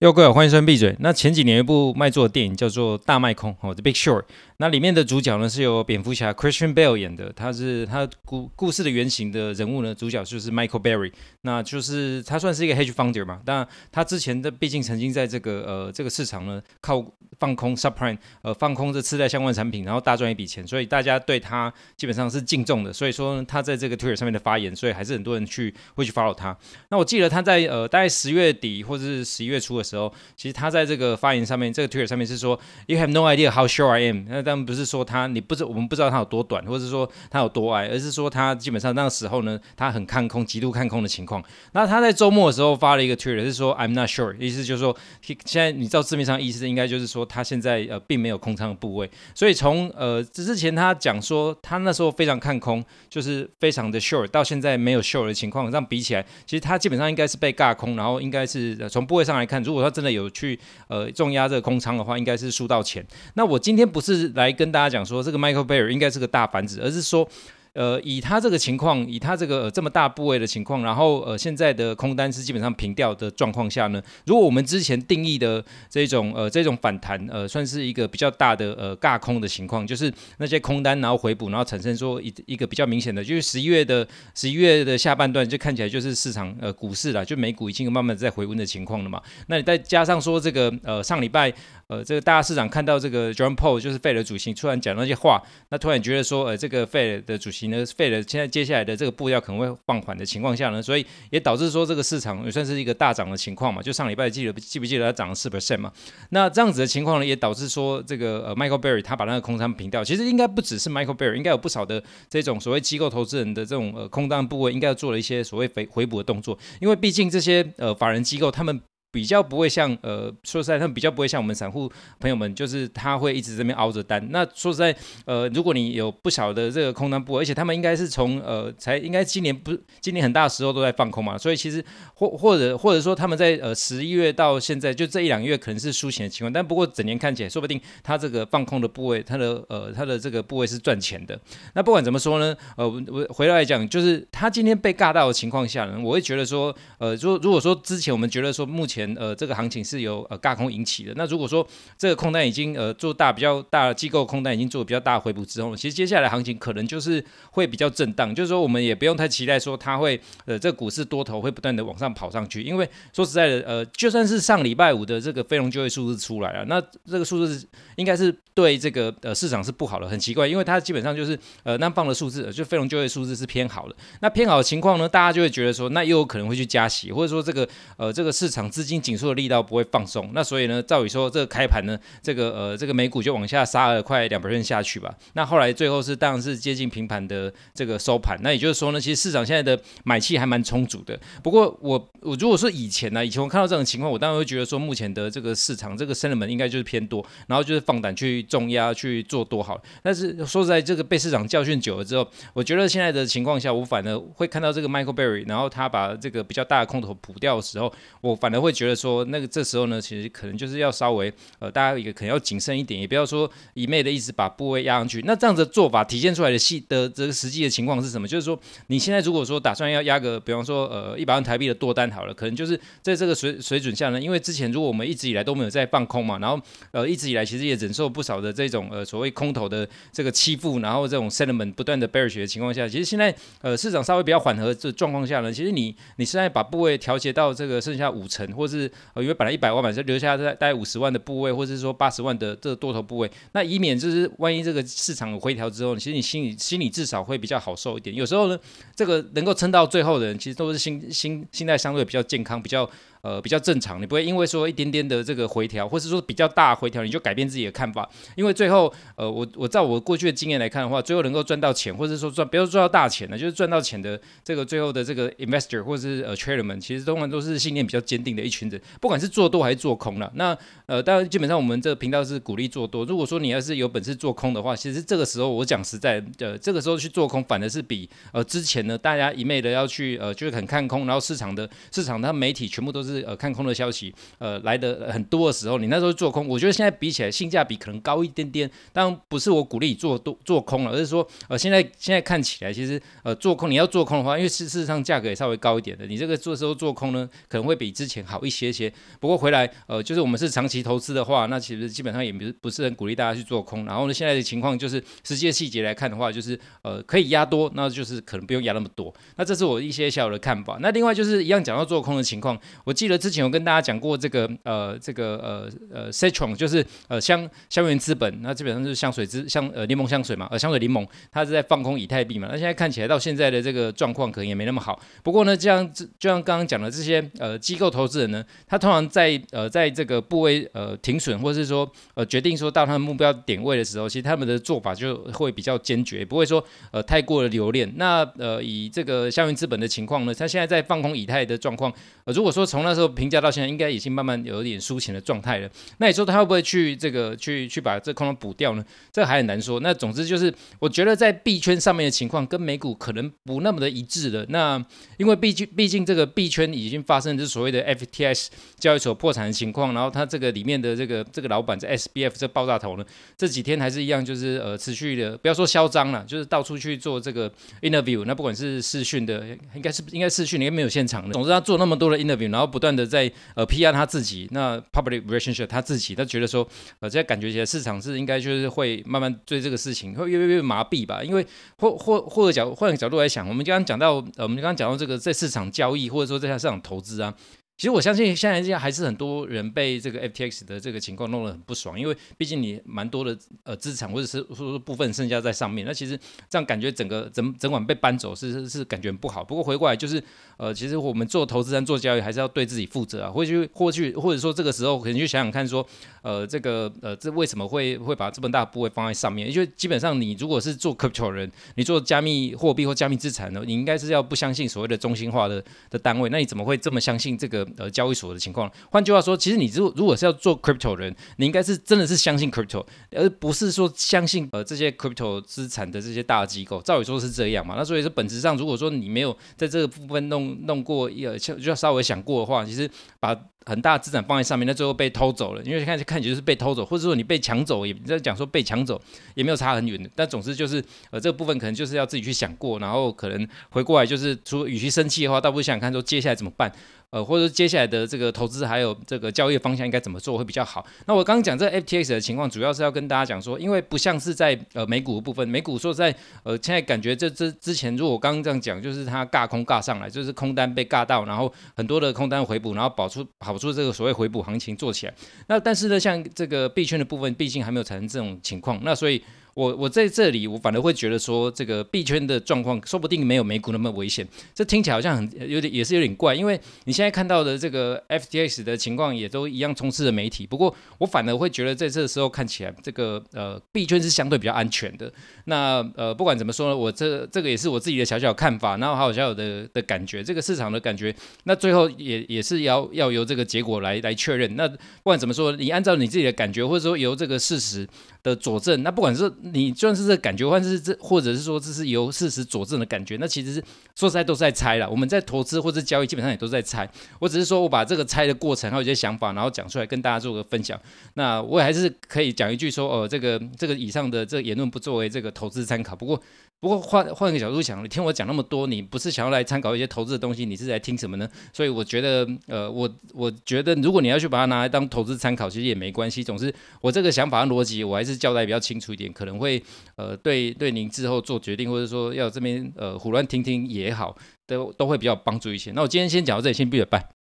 又各位欢迎收听闭嘴。那前几年一部卖座的电影叫做《大麦空》哦，《The Big Short》。那里面的主角呢是由蝙蝠侠 Christian Bale 演的，他是他故故事的原型的人物呢，主角就是 Michael Berry 那就是他算是一个 hedge founder 嘛，但他之前的毕竟曾经在这个呃这个市场呢靠放空 subprime 呃放空这次贷相关产品，然后大赚一笔钱，所以大家对他基本上是敬重的，所以说呢他在这个 Twitter 上面的发言，所以还是很多人去会去 follow 他。那我记得他在呃大概十月底或者是十一月初的时候，其实他在这个发言上面，这个 Twitter 上面是说 You have no idea how sure I am，那当然不是说他。你不知我们不知道他有多短，或者是说他有多矮，而是说他基本上那个时候呢，他很看空，极度看空的情况。那他在周末的时候发了一个 Twitter，是说 I'm not sure，意思就是说现在你照字面上意思应该就是说他现在呃并没有空仓的部位。所以从呃之前他讲说他那时候非常看空，就是非常的 sure，到现在没有 sure 的情况，这样比起来，其实他基本上应该是被尬空，然后应该是从部位上来看，如果他真的有去呃重压这个空仓的话，应该是输到钱。那我今天不是来跟大家讲说这个 Michael Bear 应该是个大反子，而是说。呃，以他这个情况，以他这个、呃、这么大部位的情况，然后呃，现在的空单是基本上平掉的状况下呢，如果我们之前定义的这种呃这种反弹，呃，算是一个比较大的呃尬空的情况，就是那些空单然后回补，然后产生说一一个比较明显的，就是十一月的十一月的下半段就看起来就是市场呃股市啦，就美股已经慢慢在回温的情况了嘛。那你再加上说这个呃上礼拜呃这个大家市场看到这个 Jerome Powell 就是费德主席突然讲那些话，那突然觉得说呃这个费德的主席。呢，费了现在接下来的这个步调可能会放缓的情况下呢，所以也导致说这个市场也算是一个大涨的情况嘛。就上礼拜记得记不记得它涨了四 percent 嘛？那这样子的情况呢，也导致说这个呃 Michael Burry 他把那个空仓平掉。其实应该不只是 Michael Burry，应该有不少的这种所谓机构投资人的这种呃空单部位，应该要做了一些所谓回回补的动作，因为毕竟这些呃法人机构他们。比较不会像呃，说实在，他们比较不会像我们散户朋友们，就是他会一直这边熬着单。那说实在，呃，如果你有不小的这个空单部，而且他们应该是从呃，才应该今年不，今年很大的时候都在放空嘛，所以其实或或者或者说他们在呃十一月到现在就这一两个月可能是输钱的情况，但不过整年看起来，说不定他这个放空的部位，他的呃他的这个部位是赚钱的。那不管怎么说呢，呃，我回来讲，就是他今天被尬到的情况下呢，我会觉得说，呃，如如果说之前我们觉得说目前呃，这个行情是由呃轧空引起的。那如果说这个空单已经呃做大比较大的机构空单已经做比较大的回补之后，其实接下来行情可能就是会比较震荡。就是说我们也不用太期待说它会呃这个股市多头会不断的往上跑上去，因为说实在的呃就算是上礼拜五的这个非农就业数字出来了，那这个数字应该是对这个呃市场是不好的，很奇怪，因为它基本上就是呃那放的数字就非农就业数字是偏好的。那偏好的情况呢，大家就会觉得说那又有可能会去加息，或者说这个呃这个市场资金紧缩的。力道不会放松，那所以呢，照理说这个开盘呢，这个呃这个美股就往下杀了快两百分下去吧。那后来最后是当然是接近平盘的这个收盘。那也就是说呢，其实市场现在的买气还蛮充足的。不过我我如果说以前呢，以前我看到这种情况，我当然会觉得说目前的这个市场这个升热门应该就是偏多，然后就是放胆去重压去做多好。但是说实在，这个被市场教训久了之后，我觉得现在的情况下，我反而会看到这个 Michael Berry，然后他把这个比较大的空头补掉的时候，我反而会觉得说。那个这时候呢，其实可能就是要稍微呃，大家也可能要谨慎一点，也不要说一昧的一直把部位压上去。那这样子的做法体现出来的细的这个实际的情况是什么？就是说你现在如果说打算要压个，比方说呃一百万台币的多单好了，可能就是在这个水水准下呢，因为之前如果我们一直以来都没有在放空嘛，然后呃一直以来其实也忍受不少的这种呃所谓空头的这个欺负，然后这种 sentiment 不断的 bearish 的情况下，其实现在呃市场稍微比较缓和这状况下呢，其实你你现在把部位调节到这个剩下五成，或是呃因为本来一百万嘛，就留下在大概五十万的部位，或者是说八十万的这个多头部位，那以免就是万一这个市场回调之后，其实你心里心里至少会比较好受一点。有时候呢，这个能够撑到最后的人，其实都是心心心态相对比较健康，比较。呃，比较正常，你不会因为说一点点的这个回调，或是说比较大回调，你就改变自己的看法。因为最后，呃，我我照我过去的经验来看的话，最后能够赚到钱，或者说赚，不要赚到大钱呢，就是赚到钱的这个最后的这个 investor 或者是呃 trader 们，其实通常都是信念比较坚定的一群人，不管是做多还是做空了。那呃，当然基本上我们这个频道是鼓励做多。如果说你要是有本事做空的话，其实这个时候我讲实在的，这个时候去做空，反而是比呃之前呢大家一昧的要去呃就是很看空，然后市场的市场它媒体全部都是。呃看空的消息呃来的很多的时候，你那时候做空，我觉得现在比起来性价比可能高一点点。当然不是我鼓励做多做空了，而是说呃现在现在看起来其实呃做空你要做空的话，因为事事实上价格也稍微高一点的，你这个做时候做空呢可能会比之前好一一些些。不过回来呃就是我们是长期投资的话，那其实基本上也不是不是很鼓励大家去做空。然后呢现在的情况就是实际的细节来看的话，就是呃可以压多，那就是可能不用压那么多。那这是我一些小的看法。那另外就是一样讲到做空的情况，我记得之前有跟大家讲过这个呃这个呃呃 Citron 就是呃香香櫞资本，那基本上就是香水之香呃柠檬香水嘛，呃香水柠檬，它是在放空以太币嘛。那现在看起来到现在的这个状况可能也没那么好。不过呢，这样就像刚刚讲的这些呃机构投资人呢，他通常在呃在这个部位呃停损或是说呃决定说到他的目标点位的时候，其实他们的做法就会比较坚决，不会说呃太过的留恋。那呃以这个香櫞资本的情况呢，他现在在放空以太的状况，呃如果说从那时候评价到现在，应该已经慢慢有一点输钱的状态了。那你说他会不会去这个去去把这空头补掉呢？这还很难说。那总之就是，我觉得在币圈上面的情况跟美股可能不那么的一致的。那因为毕竟毕竟这个币圈已经发生就是所谓的 FTI 交易所破产的情况，然后他这个里面的这个这个老板这 SBF 这爆炸头呢，这几天还是一样就是呃持续的，不要说嚣张了，就是到处去做这个 interview。那不管是视讯的，应该是应该视讯，应该没有现场的。总之他做那么多的 interview，然后不断的在呃 PR 他自己，那 public relationship 他自己，他觉得说呃这感觉起来市场是应该就是会慢慢对这个事情会越来越麻痹吧，因为或或或者角换个角度来想，我们刚刚讲到呃我们刚刚讲到这个在市场交易或者说在市场投资啊。其实我相信现在这样还是很多人被这个 FTX 的这个情况弄得很不爽，因为毕竟你蛮多的呃资产或者是说部分剩下在上面，那其实这样感觉整个整整晚被搬走是是是感觉不好。不过回过来就是呃，其实我们做投资人做交易还是要对自己负责啊，或许或许或者说这个时候可能就想想看说呃这个呃这为什么会会把这么大部位放在上面？因为基本上你如果是做 crypto 人，你做加密货币或加密资产呢，你应该是要不相信所谓的中心化的的单位，那你怎么会这么相信这个？呃，交易所的情况，换句话说，其实你如果如果是要做 crypto 人，你应该是真的是相信 crypto，而不是说相信呃这些 crypto 资产的这些大机构。照理说是这样嘛，那所以说本质上，如果说你没有在这个部分弄弄过，呃，就要稍微想过的话，其实把很大资产放在上面，那最后被偷走了，因为看看起来就是被偷走，或者说你被抢走，也在讲说被抢走也没有差很远的。但总之就是呃这个部分可能就是要自己去想过，然后可能回过来就是说，与其生气的话，倒不如想想看说接下来怎么办。呃，或者接下来的这个投资还有这个交易方向应该怎么做会比较好？那我刚刚讲这 FTX 的情况，主要是要跟大家讲说，因为不像是在呃美股的部分，美股说在呃现在感觉这这之前，如果我刚刚这样讲，就是它尬空尬上来，就是空单被尬到，然后很多的空单回补，然后保出跑出这个所谓回补行情做起来。那但是呢，像这个币圈的部分，毕竟还没有产生这种情况，那所以。我我在这里，我反而会觉得说，这个币圈的状况说不定没有美股那么危险。这听起来好像很有点，也是有点怪，因为你现在看到的这个 FTX 的情况也都一样充斥着媒体。不过我反而会觉得，在这时候看起来，这个呃币圈是相对比较安全的。那呃不管怎么说呢，我这这个也是我自己的小小看法，然后还有小小的的感觉，这个市场的感觉。那最后也也是要要由这个结果来来确认。那不管怎么说，你按照你自己的感觉，或者说由这个事实的佐证，那不管是你就算是这感觉，或者是这，或者是说这是由事实佐证的感觉，那其实是说实在都是在猜了。我们在投资或者交易，基本上也都在猜。我只是说我把这个猜的过程还有一些想法，然后讲出来跟大家做个分享。那我也还是可以讲一句说，哦，这个这个以上的这个言论不作为这个投资参考。不过。不过换换个角度想，你听我讲那么多，你不是想要来参考一些投资的东西，你是来听什么呢？所以我觉得，呃，我我觉得，如果你要去把它拿来当投资参考，其实也没关系。总之，我这个想法和逻辑，我还是交代比较清楚一点，可能会呃，对对您之后做决定，或者说要这边呃胡乱听听也好，都都会比较帮助一些。那我今天先讲到这里，先闭了拜。